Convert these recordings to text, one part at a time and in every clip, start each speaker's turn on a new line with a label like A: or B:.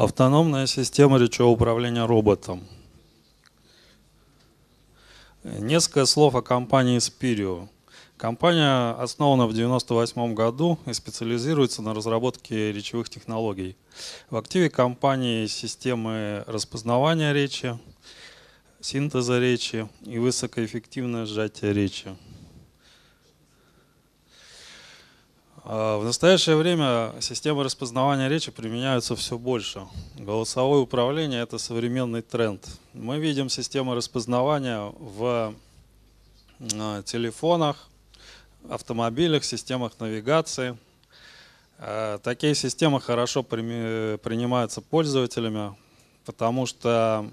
A: Автономная система речевого управления роботом. Несколько слов о компании Spirio. Компания основана в 1998 году и специализируется на разработке речевых технологий. В активе компании системы распознавания речи, синтеза речи и высокоэффективное сжатие речи. А, в настоящее время системы распознавания речи применяются все больше. Голосовое управление – это современный тренд. Мы видим системы распознавания в а, телефонах, автомобилях, системах навигации. А, такие системы хорошо принимаются пользователями, потому что а,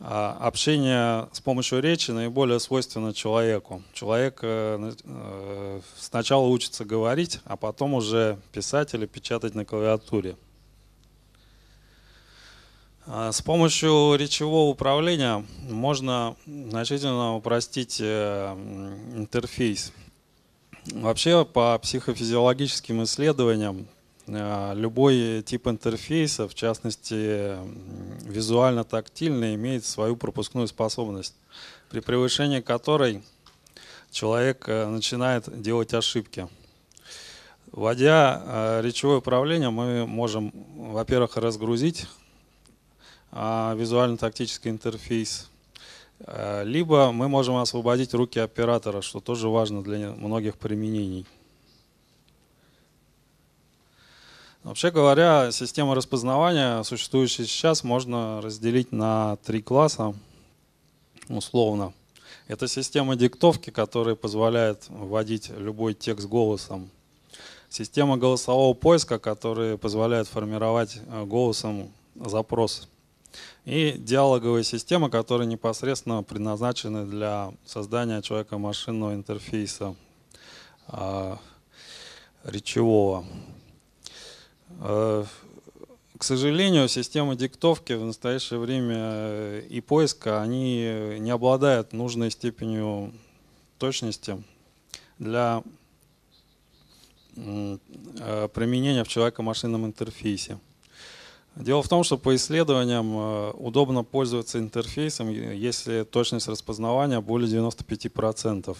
A: общение с помощью речи наиболее свойственно человеку. Человек э, э, сначала учится говорить, а потом уже писать или печатать на клавиатуре. А, с помощью речевого управления можно значительно упростить э, интерфейс. Вообще по психофизиологическим исследованиям любой тип интерфейса, в частности визуально-тактильный, имеет свою пропускную способность, при превышении которой человек э, начинает делать ошибки. Вводя э, речевое управление, мы можем, во-первых, разгрузить визуально-тактический интерфейс, либо мы можем освободить руки оператора, что тоже важно для многих применений. Вообще говоря, система распознавания, существующая сейчас, можно разделить на три класса условно. Это система диктовки, которая позволяет вводить любой текст голосом. Система голосового поиска, которая позволяет формировать э, голосом запрос. И диалоговая система, которая непосредственно предназначена для создания человека-машинного интерфейса э, речевого. Э, к сожалению, системы диктовки в настоящее время э, и поиска, они не обладают нужной степенью точности для э, применения в человеко-машинном интерфейсе. Дело в том, что по исследованиям удобно пользоваться интерфейсом, если точность распознавания более 95%.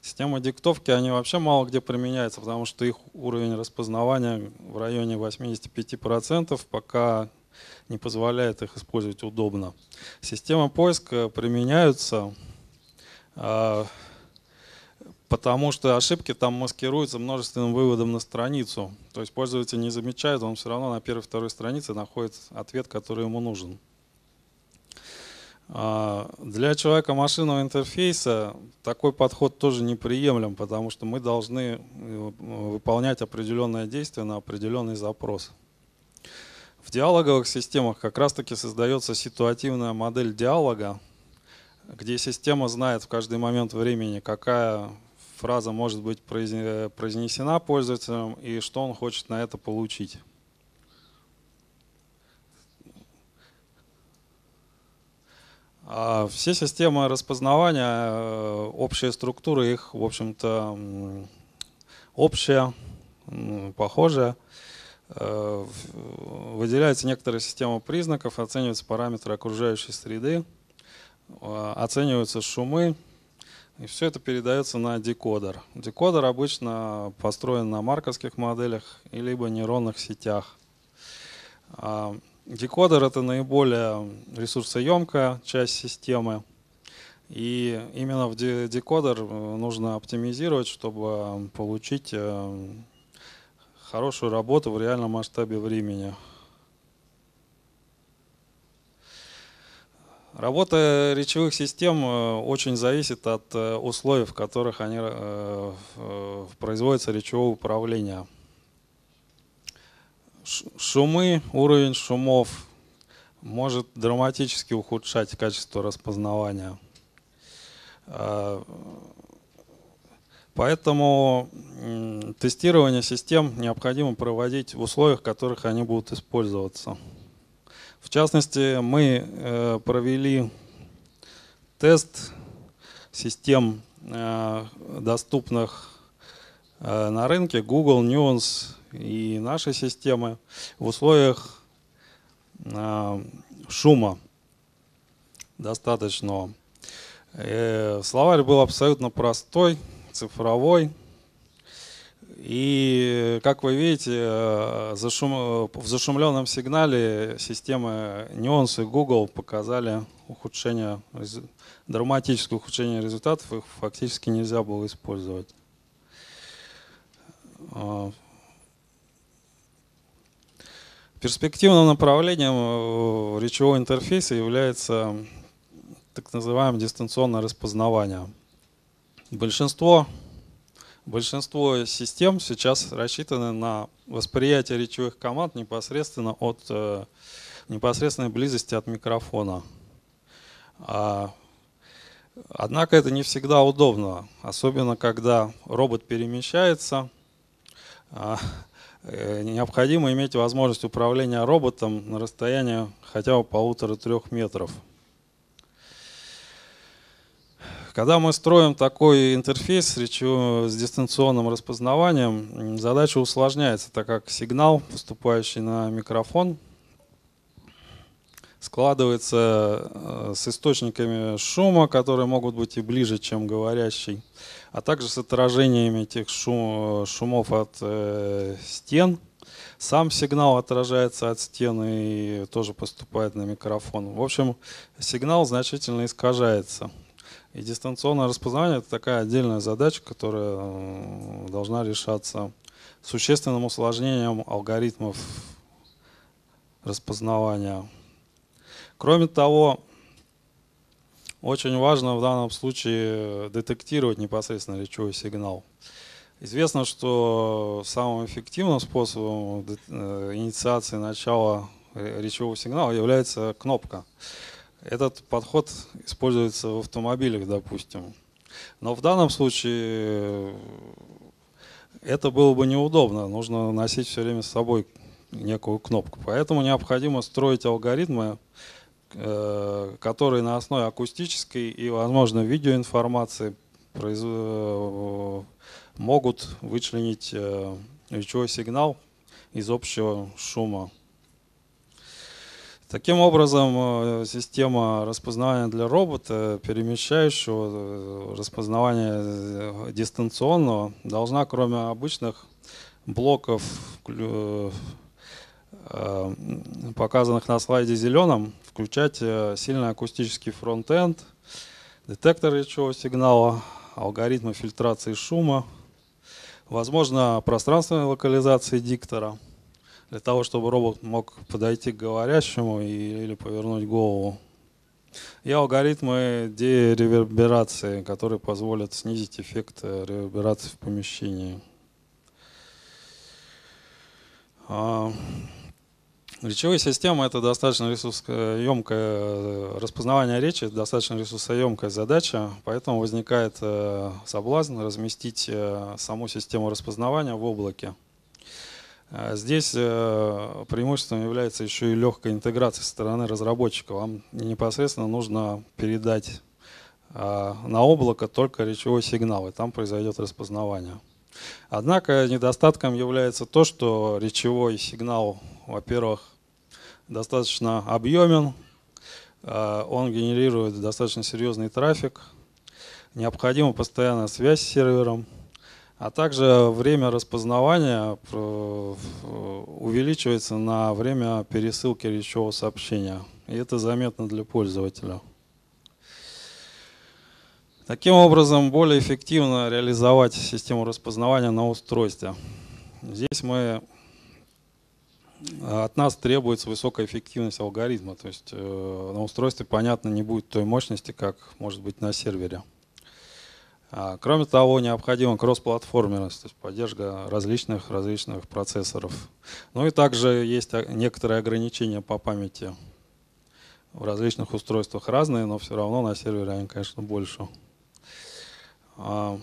A: Системы диктовки, они вообще мало где применяются, потому что их уровень распознавания в районе 85%, пока не позволяет их использовать удобно. Системы поиска применяются, а, потому что ошибки там маскируются множественным выводом на страницу. То есть пользователь не замечает, он все равно на первой-второй странице находит ответ, который ему нужен. А, для человека машинного интерфейса такой подход тоже неприемлем, потому что мы должны э, выполнять определенное действие на определенный запрос. В диалоговых системах как раз-таки создается ситуативная модель диалога, где система знает в каждый момент времени, какая фраза может быть произнесена пользователем и что он хочет на это получить. А все системы распознавания, э, общая структура их, в общем-то, общая, похожая. Э, выделяются некоторые системы признаков, оцениваются параметры окружающей среды, э, оцениваются шумы, и все это передается на декодер. Декодер обычно построен на марковских моделях либо нейронных сетях. Декодер это наиболее ресурсоемкая часть системы. И именно в декодер э, нужно оптимизировать, чтобы получить э, хорошую работу в реальном масштабе времени. Работа речевых систем э, очень зависит от условий, в которых они производится речевое управление шумы, уровень шумов может драматически ухудшать качество распознавания. А, поэтому тестирование систем необходимо проводить в условиях, в которых они будут использоваться. В частности, мы э, провели тест систем, э, доступных э, на рынке Google, Nuance и нашей системы в условиях э, шума достаточного. Э, словарь был абсолютно простой, цифровой. И, как вы видите, э, зашум... в зашумленном сигнале системы Nuance и Google показали ухудшение, драматическое ухудшение результатов, их фактически нельзя было использовать. Э, перспективным направлением речевого интерфейса является так называемое дистанционное распознавание. Большинство, большинство систем сейчас рассчитаны на восприятие речевых команд непосредственно от э, непосредственной близости от микрофона. А, однако это не всегда удобно, особенно когда робот перемещается. Э, необходимо иметь возможность управления роботом на расстоянии хотя бы полутора-трех метров. Когда мы строим такой интерфейс с, речью, с дистанционным распознаванием, задача усложняется, так как сигнал, поступающий на микрофон, складывается э, с источниками шума, которые могут быть и ближе, чем говорящий, а также с отражениями этих шум, шумов от э, стен. Сам сигнал отражается от стены и тоже поступает на микрофон. В общем, сигнал значительно искажается. И дистанционное распознавание – это такая отдельная задача, которая э, должна решаться существенным усложнением алгоритмов распознавания. Кроме того, очень важно в данном случае детектировать непосредственно речевой сигнал. Известно, что самым эффективным способом э, инициации начала э, речевого сигнала является кнопка. Этот подход используется в автомобилях, допустим. Но в данном случае это было бы неудобно. Нужно носить все время с собой некую кнопку. Поэтому необходимо строить алгоритмы, э, которые на основе акустической и, возможно, видеоинформации э, могут вычленить э, речевой сигнал из общего шума. Таким образом, э, система распознавания для робота, перемещающего э, распознавания э, дистанционного, должна, кроме обычных блоков, показанных на слайде зеленым, включать сильный акустический фронтенд, детектор речевого сигнала, алгоритмы фильтрации шума, возможно, пространственной локализации диктора – для того, чтобы робот мог подойти к говорящему или повернуть голову. И алгоритмы дереверберации, которые позволят снизить эффект э, реверберации в помещении. Речевые системы – это достаточно ресурсоемкое, э, распознавание речи – достаточно ресурсоемкая задача, поэтому возникает э, соблазн разместить саму систему распознавания в облаке. Здесь э, преимуществом является еще и легкая интеграция со стороны разработчика. Вам непосредственно нужно передать на облако только речевой сигнал, и там произойдет распознавание. Однако недостатком является то, что речевой сигнал, во-первых, достаточно объемен, а, он генерирует достаточно серьезный трафик, необходима постоянная связь с сервером – а также время распознавания э, увеличивается на время пересылки речевого сообщения. И это заметно для пользователя. Таким образом, более эффективно реализовать систему распознавания на устройстве. Здесь мы от нас требуется высокая эффективность алгоритма. То есть э, на устройстве, понятно, не будет той мощности, как может быть на сервере. А, кроме того, необходима кроссплатформенность, то есть поддержка различных различных процессоров. Ну и также есть некоторые ограничения по памяти в различных устройствах разные, но все равно на сервере они, конечно, больше. А,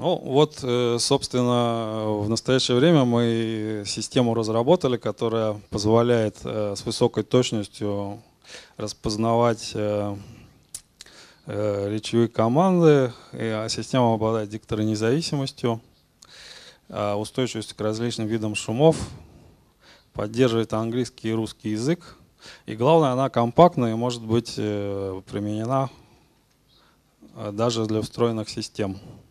A: ну вот, э, собственно, в настоящее время мы систему разработали, которая позволяет э, с высокой точностью распознавать э, речевые команды, и система обладает дикторной независимостью, а устойчивостью к различным видам шумов, поддерживает английский и русский язык. И главное, она компактная и может быть применена даже для встроенных систем. А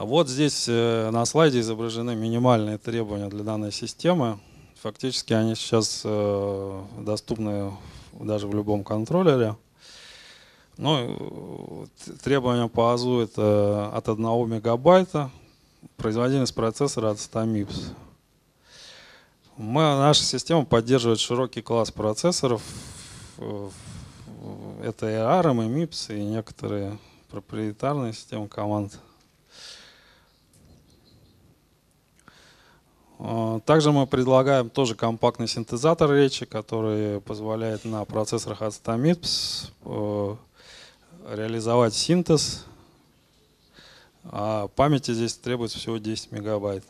A: вот здесь э, на слайде изображены минимальные требования для данной системы. Фактически они сейчас доступны даже в любом контроллере. Ну, требования по АЗУ это от 1 мегабайта, производительность процессора от 100 МИПС. Мы, наша система поддерживает широкий класс процессоров. Это и ARM, и MIPS, и некоторые проприетарные системы команд. Также мы предлагаем тоже компактный синтезатор речи, который позволяет на процессорах от 100 MIPS э, реализовать синтез. А памяти здесь требуется всего 10 мегабайт.